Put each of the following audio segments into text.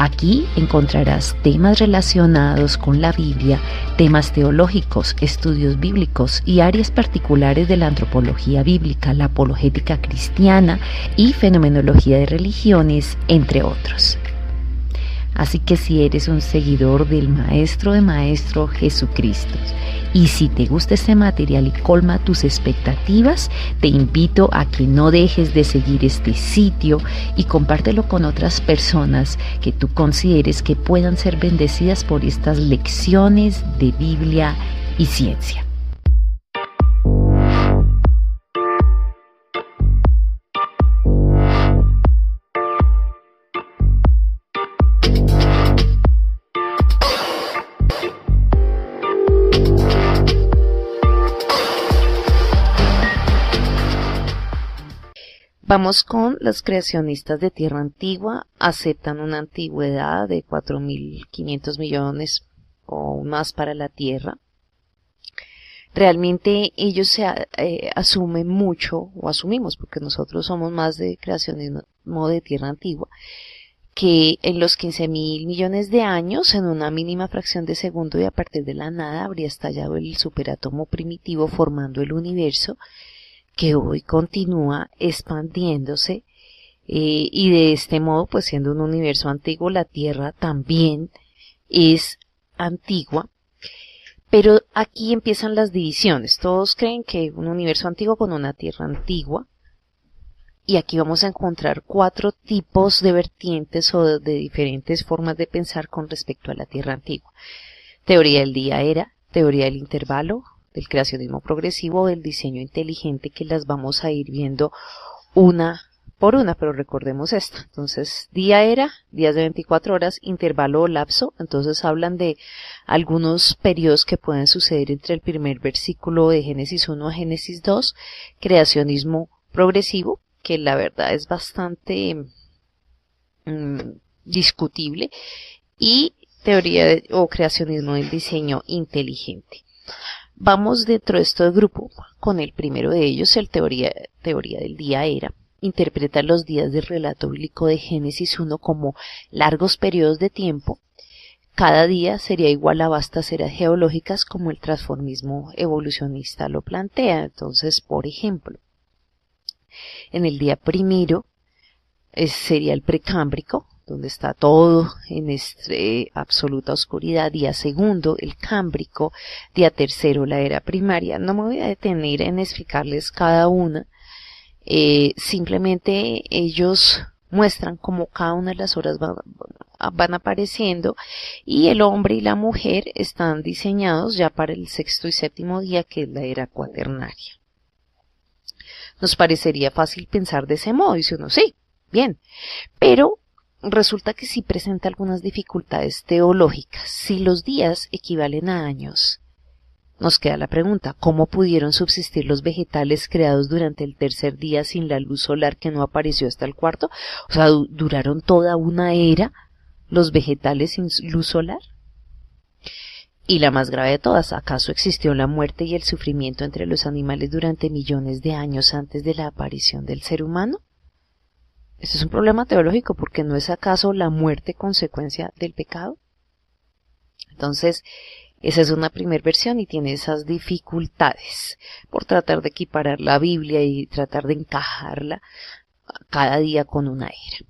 Aquí encontrarás temas relacionados con la Biblia, temas teológicos, estudios bíblicos y áreas particulares de la antropología bíblica, la apologética cristiana y fenomenología de religiones, entre otros. Así que si eres un seguidor del Maestro de Maestro Jesucristo y si te gusta este material y colma tus expectativas, te invito a que no dejes de seguir este sitio y compártelo con otras personas que tú consideres que puedan ser bendecidas por estas lecciones de Biblia y ciencia. Vamos con los creacionistas de Tierra Antigua. Aceptan una antigüedad de 4.500 millones o más para la Tierra. Realmente ellos se eh, asumen mucho, o asumimos, porque nosotros somos más de creacionismo de Tierra Antigua, que en los 15 mil millones de años, en una mínima fracción de segundo y a partir de la nada, habría estallado el superátomo primitivo formando el universo que hoy continúa expandiéndose eh, y de este modo, pues siendo un universo antiguo, la Tierra también es antigua. Pero aquí empiezan las divisiones. Todos creen que un universo antiguo con una Tierra antigua. Y aquí vamos a encontrar cuatro tipos de vertientes o de diferentes formas de pensar con respecto a la Tierra antigua. Teoría del día era, teoría del intervalo, del creacionismo progresivo del diseño inteligente que las vamos a ir viendo una por una, pero recordemos esto. Entonces, día era, días de 24 horas, intervalo o lapso. Entonces hablan de algunos periodos que pueden suceder entre el primer versículo de Génesis 1 a Génesis 2, creacionismo progresivo, que la verdad es bastante mm, discutible, y teoría o creacionismo del diseño inteligente. Vamos dentro de este grupo con el primero de ellos, el teoría, teoría del día era. Interpreta los días del relato bíblico de Génesis 1 como largos periodos de tiempo. Cada día sería igual a vastas eras geológicas como el transformismo evolucionista lo plantea. Entonces, por ejemplo, en el día primero sería el precámbrico, donde está todo en este, absoluta oscuridad, día segundo, el cámbrico, día tercero, la era primaria. No me voy a detener en explicarles cada una, eh, simplemente ellos muestran cómo cada una de las horas van, van apareciendo y el hombre y la mujer están diseñados ya para el sexto y séptimo día, que es la era cuaternaria. Nos parecería fácil pensar de ese modo, dice uno, sí, bien, pero resulta que sí presenta algunas dificultades teológicas. Si los días equivalen a años, nos queda la pregunta, ¿cómo pudieron subsistir los vegetales creados durante el tercer día sin la luz solar que no apareció hasta el cuarto? O sea, ¿duraron toda una era los vegetales sin luz solar? Y la más grave de todas, ¿acaso existió la muerte y el sufrimiento entre los animales durante millones de años antes de la aparición del ser humano? Este es un problema teológico porque no es acaso la muerte consecuencia del pecado. Entonces, esa es una primera versión y tiene esas dificultades por tratar de equiparar la Biblia y tratar de encajarla cada día con una era.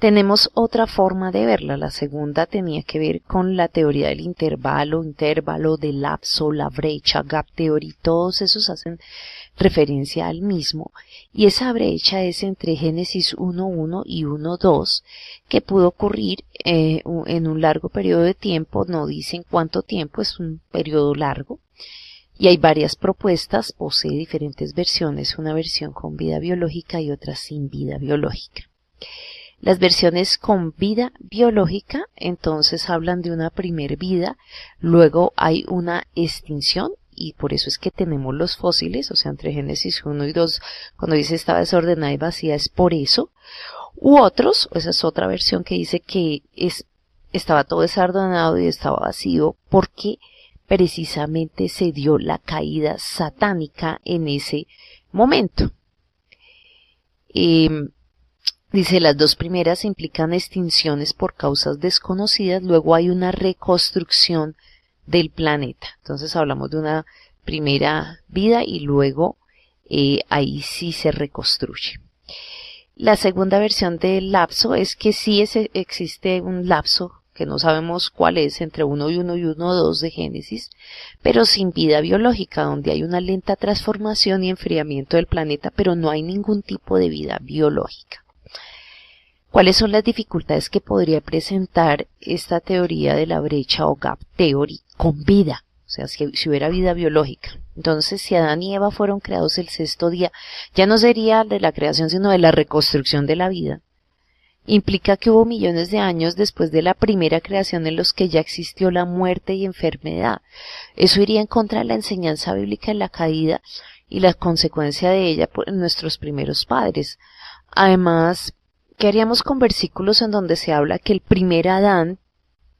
Tenemos otra forma de verla. La segunda tenía que ver con la teoría del intervalo, intervalo, del lapso, la brecha, gap theory, todos esos hacen referencia al mismo, y esa brecha es entre Génesis 1.1 y 1.2, que pudo ocurrir eh, en un largo periodo de tiempo, no dicen cuánto tiempo, es un periodo largo, y hay varias propuestas, posee diferentes versiones, una versión con vida biológica y otra sin vida biológica. Las versiones con vida biológica entonces hablan de una primer vida, luego hay una extinción y por eso es que tenemos los fósiles, o sea, entre Génesis 1 y 2, cuando dice estaba desordenada y vacía, es por eso. U otros, esa es otra versión que dice que es, estaba todo desardonado y estaba vacío porque precisamente se dio la caída satánica en ese momento. Em, dice, las dos primeras implican extinciones por causas desconocidas, luego hay una reconstrucción del planeta. Entonces hablamos de una primera vida y luego eh, ahí sí se reconstruye. La segunda versión del lapso es que sí existe un lapso que no sabemos cuál es, entre 1 y 1 y 1 2 de Génesis, pero sin vida biológica, donde hay una lenta transformación y enfriamiento del planeta, pero no hay ningún tipo de vida biológica. ¿Cuáles son las dificultades que podría presentar esta teoría de la brecha o gap theory con vida? O sea, si, hubiera vida biológica. Entonces, si Adán y Eva fueron creados el sexto día, ya no sería de la creación, sino de la reconstrucción de la vida implica que hubo millones de años después de la primera creación en los que ya existió la muerte y enfermedad. Eso iría en contra de la enseñanza bíblica en la caída y la consecuencia de ella por nuestros primeros padres. Además, ¿qué haríamos con versículos en donde se habla que el primer Adán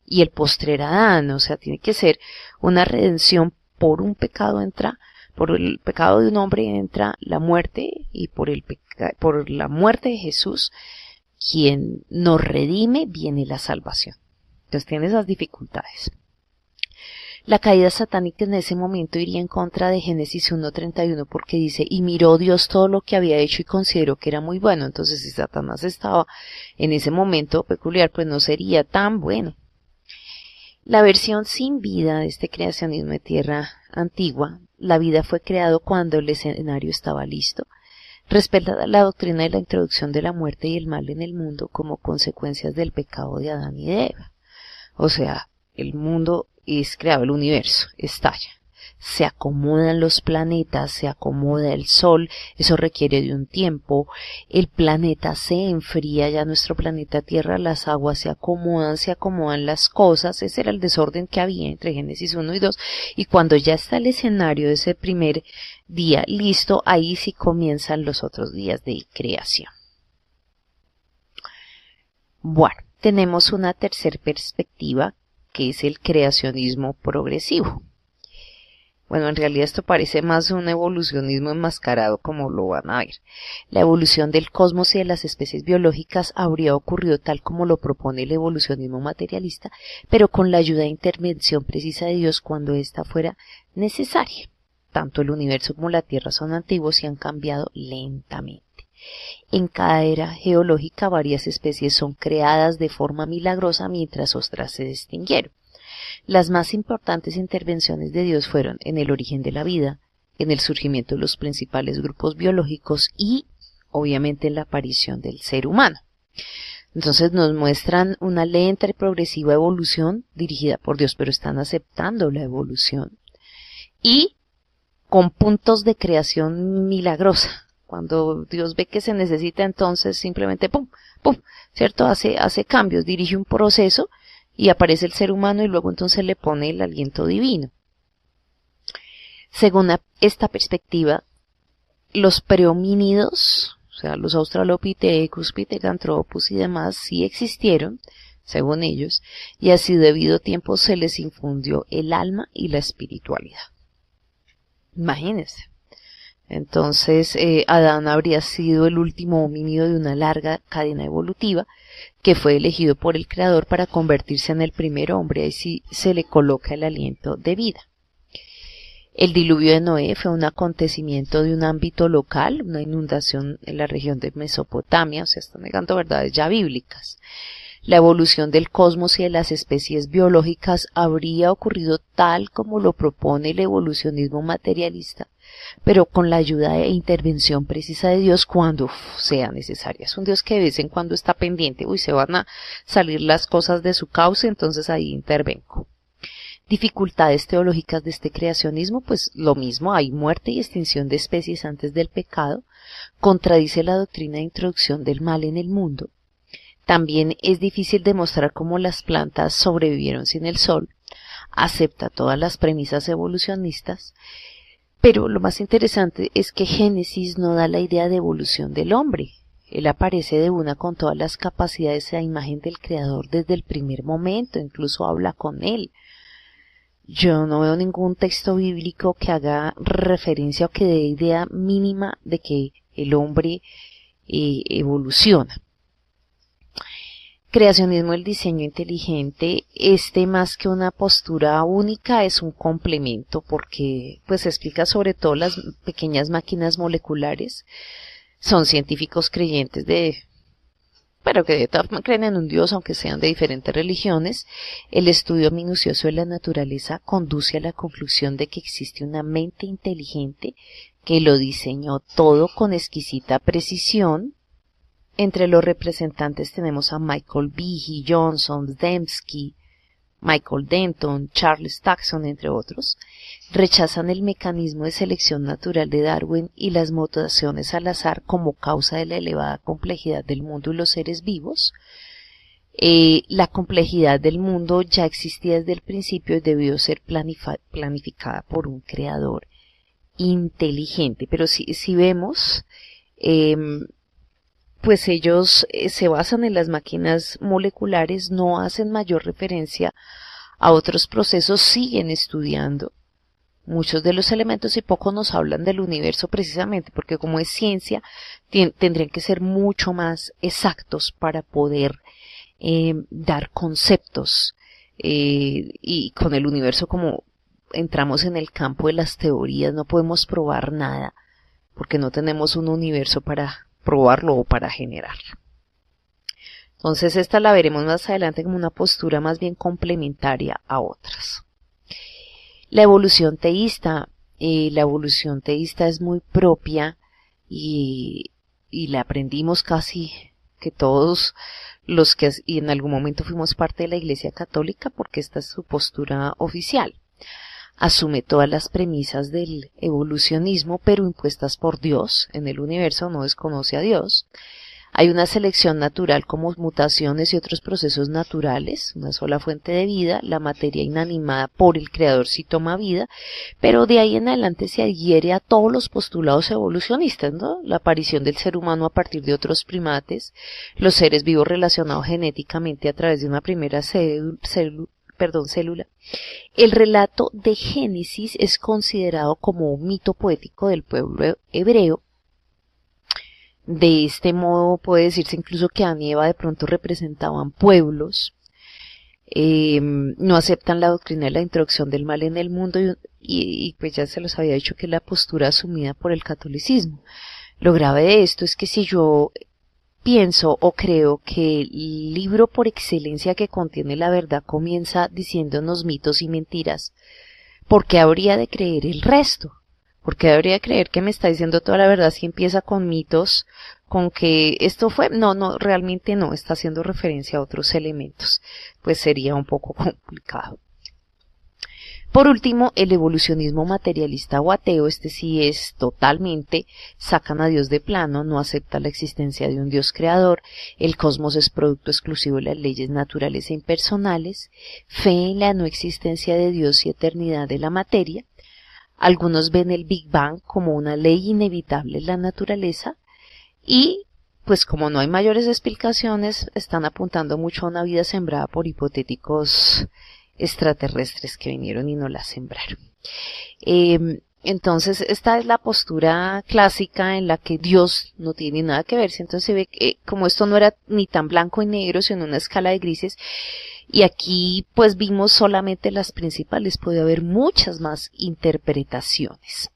y el postrer Adán? O sea, tiene que ser una redención por un pecado entra, por el pecado de un hombre entra la muerte y por el por la muerte de Jesús quien nos redime, viene la salvación. Entonces tiene esas dificultades. La caída satánica en ese momento iría en contra de Génesis 1.31 porque dice, y miró Dios todo lo que había hecho y consideró que era muy bueno. Entonces si Satanás estaba en ese momento peculiar, pues no sería tan bueno. La versión sin vida de este creacionismo de tierra antigua, la vida fue creado cuando el escenario estaba listo respeta la doctrina de la introducción de la muerte y el mal en el mundo como consecuencias del pecado de Adán y Eva. O sea, el mundo es creado, el universo estalla. Se acomodan los planetas, se acomoda el Sol, eso requiere de un tiempo, el planeta se enfría, ya nuestro planeta Tierra, las aguas se acomodan, se acomodan las cosas, ese era el desorden que había entre Génesis 1 y 2, y cuando ya está el escenario de ese primer día listo, ahí sí comienzan los otros días de creación. Bueno, tenemos una tercera perspectiva que es el creacionismo progresivo. Bueno, en realidad esto parece más un evolucionismo enmascarado como lo van a ver. La evolución del cosmos y de las especies biológicas habría ocurrido tal como lo propone el evolucionismo materialista, pero con la ayuda e intervención precisa de Dios cuando ésta fuera necesaria. Tanto el universo como la Tierra son antiguos y han cambiado lentamente. En cada era geológica varias especies son creadas de forma milagrosa mientras otras se extinguieron. Las más importantes intervenciones de Dios fueron en el origen de la vida, en el surgimiento de los principales grupos biológicos y, obviamente, en la aparición del ser humano. Entonces nos muestran una lenta y progresiva evolución dirigida por Dios, pero están aceptando la evolución. Y con puntos de creación milagrosa. Cuando Dios ve que se necesita, entonces simplemente pum, pum, ¿cierto? Hace, hace cambios, dirige un proceso y aparece el ser humano y luego entonces le pone el aliento divino. Según esta perspectiva, los prehomínidos, o sea, los Australopithecus, Pithecanthropus y demás, sí existieron, según ellos, y así debido tiempo se les infundió el alma y la espiritualidad. Imagínense. Entonces, eh, Adán habría sido el último homínido de una larga cadena evolutiva que fue elegido por el Creador para convertirse en el primer hombre, y sí se le coloca el aliento de vida. El diluvio de Noé fue un acontecimiento de un ámbito local, una inundación en la región de Mesopotamia, o sea, está negando verdades ya bíblicas. La evolución del cosmos y de las especies biológicas habría ocurrido tal como lo propone el evolucionismo materialista, pero con la ayuda e intervención precisa de Dios cuando sea necesaria. Es un Dios que de vez en cuando está pendiente, uy, se van a salir las cosas de su causa, entonces ahí intervengo. Dificultades teológicas de este creacionismo, pues lo mismo, hay muerte y extinción de especies antes del pecado, contradice la doctrina de introducción del mal en el mundo. También es difícil demostrar cómo las plantas sobrevivieron sin el sol, acepta todas las premisas evolucionistas pero lo más interesante es que Génesis no da la idea de evolución del hombre. Él aparece de una con todas las capacidades a imagen del creador desde el primer momento, incluso habla con él. Yo no veo ningún texto bíblico que haga referencia o que dé idea mínima de que el hombre eh, evoluciona. Creacionismo el diseño inteligente, este más que una postura única es un complemento porque pues explica sobre todo las pequeñas máquinas moleculares. Son científicos creyentes de pero que de todas creen en un Dios aunque sean de diferentes religiones, el estudio minucioso de la naturaleza conduce a la conclusión de que existe una mente inteligente que lo diseñó todo con exquisita precisión entre los representantes tenemos a Michael Behe, Johnson, Dembski, Michael Denton, Charles Taxon, entre otros, rechazan el mecanismo de selección natural de Darwin y las mutaciones al azar como causa de la elevada complejidad del mundo y los seres vivos. Eh, la complejidad del mundo ya existía desde el principio y debió ser planificada por un creador inteligente. Pero si, vemos, em, pues ellos eh, se basan en las máquinas moleculares, no hacen mayor referencia a otros procesos, siguen estudiando. Muchos de los elementos y poco nos hablan del universo precisamente porque como es ciencia tendrían que ser mucho más exactos para poder eh, dar conceptos eh, y con el universo como entramos en el campo de las teorías no podemos probar nada porque no tenemos un universo para probarlo o para generarlo. Entonces esta la veremos más adelante como una postura más bien complementaria a otras. La evolución teísta, eh, la evolución teísta es muy propia y, y la aprendimos casi que todos los que y en algún momento fuimos parte de la Iglesia Católica porque esta es su postura oficial asume todas las premisas del evolucionismo, pero impuestas por Dios. En el universo no desconoce a Dios. Hay una selección natural como mutaciones y otros procesos naturales, una sola fuente de vida, la materia inanimada por el creador sí toma vida, pero de ahí en adelante se adhiere a todos los postulados evolucionistas, ¿no? La aparición del ser humano a partir de otros primates, los seres vivos relacionados genéticamente a través de una primera célula, perdón, célula. El relato de Génesis es considerado como un mito poético del pueblo hebreo. De este modo puede decirse incluso que Adán y Eva de pronto representaban pueblos. Em, no aceptan la doctrina de la introducción del mal en el mundo y, y, pues ya se los había dicho que la postura asumida por el catolicismo. Lo grave de esto es que si yo pienso o creo que el libro por excelencia que contiene la verdad comienza diciéndonos mitos y mentiras. ¿Por qué habría de creer el resto? ¿Por qué habría de creer que me está diciendo toda la verdad si empieza con mitos, con que esto fue? No, no, realmente no, está haciendo referencia a otros elementos. Pues sería un poco complicado. Por último, el evolucionismo materialista o ateo, este sí es totalmente, sacan a Dios de plano, no acepta la existencia de un Dios creador, el cosmos es producto exclusivo de las leyes naturales e impersonales, fe en la no existencia de Dios y eternidad de la materia, algunos ven el Big Bang como una ley inevitable en la naturaleza y pues como no hay mayores explicaciones, están apuntando mucho a una vida sembrada por hipotéticos extraterrestres que vinieron y no la sembraron. Em, entonces, esta es la postura clásica en la que Dios no tiene nada que ver. Entonces se ve que como esto no era ni tan blanco y negro, sino una escala de grises, y aquí pues vimos solamente las principales, puede haber muchas más interpretaciones.